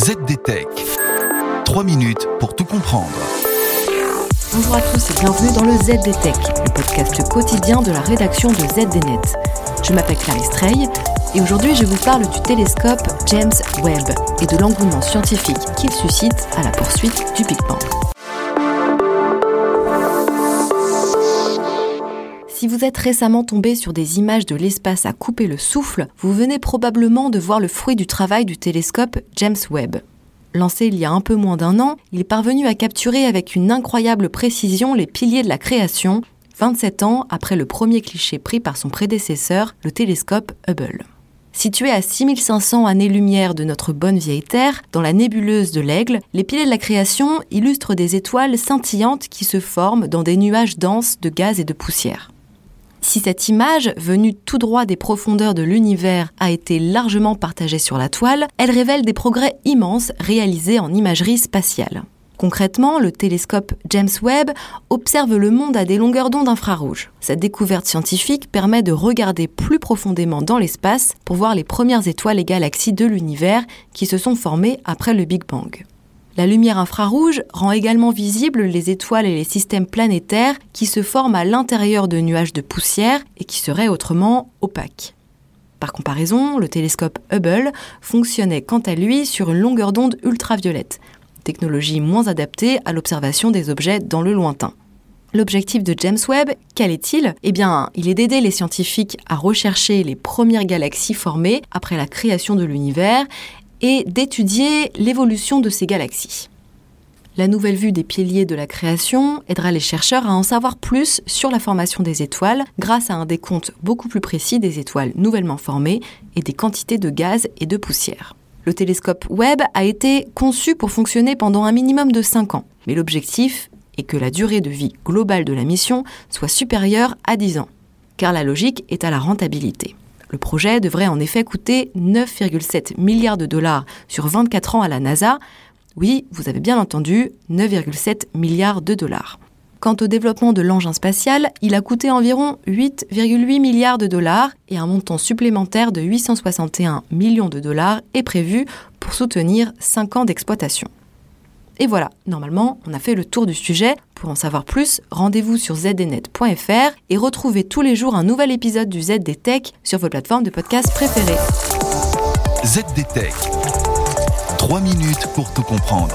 ZDTech. 3 minutes pour tout comprendre. Bonjour à tous et bienvenue dans le ZDTech, le podcast quotidien de la rédaction de ZDNet. Je m'appelle Clarisse Trey et aujourd'hui je vous parle du télescope James Webb et de l'engouement scientifique qu'il suscite à la poursuite du Big Bang. Si vous êtes récemment tombé sur des images de l'espace à couper le souffle, vous venez probablement de voir le fruit du travail du télescope James Webb. Lancé il y a un peu moins d'un an, il est parvenu à capturer avec une incroyable précision les piliers de la création, 27 ans après le premier cliché pris par son prédécesseur, le télescope Hubble. Situé à 6500 années-lumière de notre bonne vieille Terre, dans la nébuleuse de l'Aigle, les piliers de la création illustrent des étoiles scintillantes qui se forment dans des nuages denses de gaz et de poussière. Si cette image, venue tout droit des profondeurs de l'univers, a été largement partagée sur la toile, elle révèle des progrès immenses réalisés en imagerie spatiale. Concrètement, le télescope James Webb observe le monde à des longueurs d'onde infrarouges. Cette découverte scientifique permet de regarder plus profondément dans l'espace pour voir les premières étoiles et galaxies de l'univers qui se sont formées après le Big Bang. La lumière infrarouge rend également visibles les étoiles et les systèmes planétaires qui se forment à l'intérieur de nuages de poussière et qui seraient autrement opaques. Par comparaison, le télescope Hubble fonctionnait quant à lui sur une longueur d'onde ultraviolette, technologie moins adaptée à l'observation des objets dans le lointain. L'objectif de James Webb, quel est-il? Eh bien, il est d'aider les scientifiques à rechercher les premières galaxies formées après la création de l'univers et d'étudier l'évolution de ces galaxies. La nouvelle vue des piliers de la création aidera les chercheurs à en savoir plus sur la formation des étoiles grâce à un décompte beaucoup plus précis des étoiles nouvellement formées et des quantités de gaz et de poussière. Le télescope Webb a été conçu pour fonctionner pendant un minimum de 5 ans, mais l'objectif est que la durée de vie globale de la mission soit supérieure à 10 ans, car la logique est à la rentabilité. Le projet devrait en effet coûter 9,7 milliards de dollars sur 24 ans à la NASA. Oui, vous avez bien entendu, 9,7 milliards de dollars. Quant au développement de l'engin spatial, il a coûté environ 8,8 milliards de dollars et un montant supplémentaire de 861 millions de dollars est prévu pour soutenir 5 ans d'exploitation. Et voilà, normalement, on a fait le tour du sujet. Pour en savoir plus, rendez-vous sur zdnet.fr et retrouvez tous les jours un nouvel épisode du ZDTech sur vos plateformes de podcast préférées. ZDTech. 3 minutes pour tout comprendre.